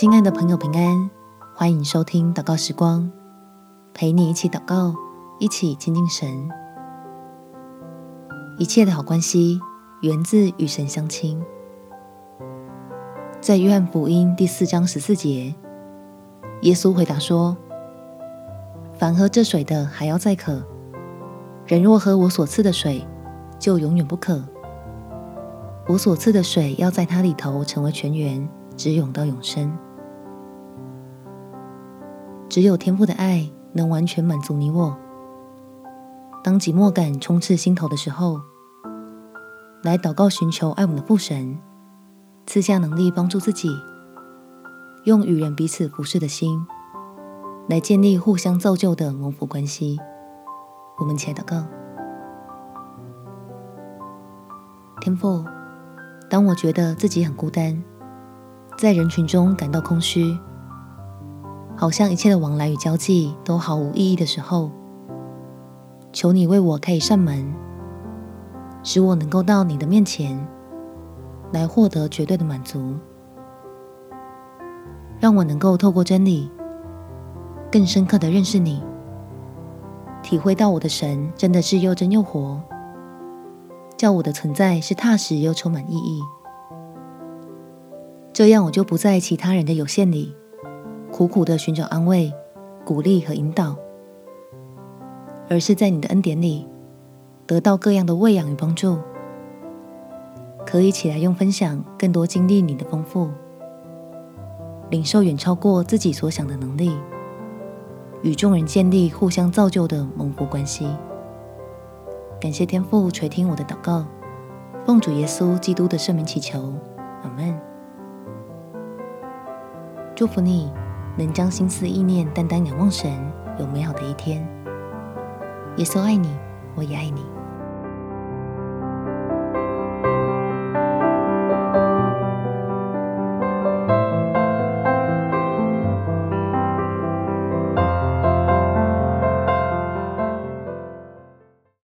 亲爱的朋友，平安！欢迎收听祷告时光，陪你一起祷告，一起亲近神。一切的好关系源自与神相亲。在约翰福音第四章十四节，耶稣回答说：“凡喝这水的还要再渴；人若喝我所赐的水，就永远不渴。我所赐的水要在他里头成为泉源。”直涌到永生，只有天父的爱能完全满足你我。当寂寞感充斥心头的时候，来祷告寻求爱我们的父神，赐下能力帮助自己，用与人彼此服侍的心，来建立互相造就的蒙福关系。我们且祷告：天父，当我觉得自己很孤单。在人群中感到空虚，好像一切的往来与交际都毫无意义的时候，求你为我开一扇门，使我能够到你的面前来获得绝对的满足，让我能够透过真理更深刻的认识你，体会到我的神真的是又真又活，叫我的存在是踏实又充满意义。这样，我就不在其他人的有限里苦苦的寻找安慰、鼓励和引导，而是在你的恩典里得到各样的喂养与帮助，可以起来用分享更多经历你的丰富，领受远超过自己所想的能力，与众人建立互相造就的蒙福关系。感谢天父垂听我的祷告，奉主耶稣基督的圣名祈求，阿门。祝福你，能将心思意念单单仰望神，有美好的一天。耶稣爱你，我也爱你。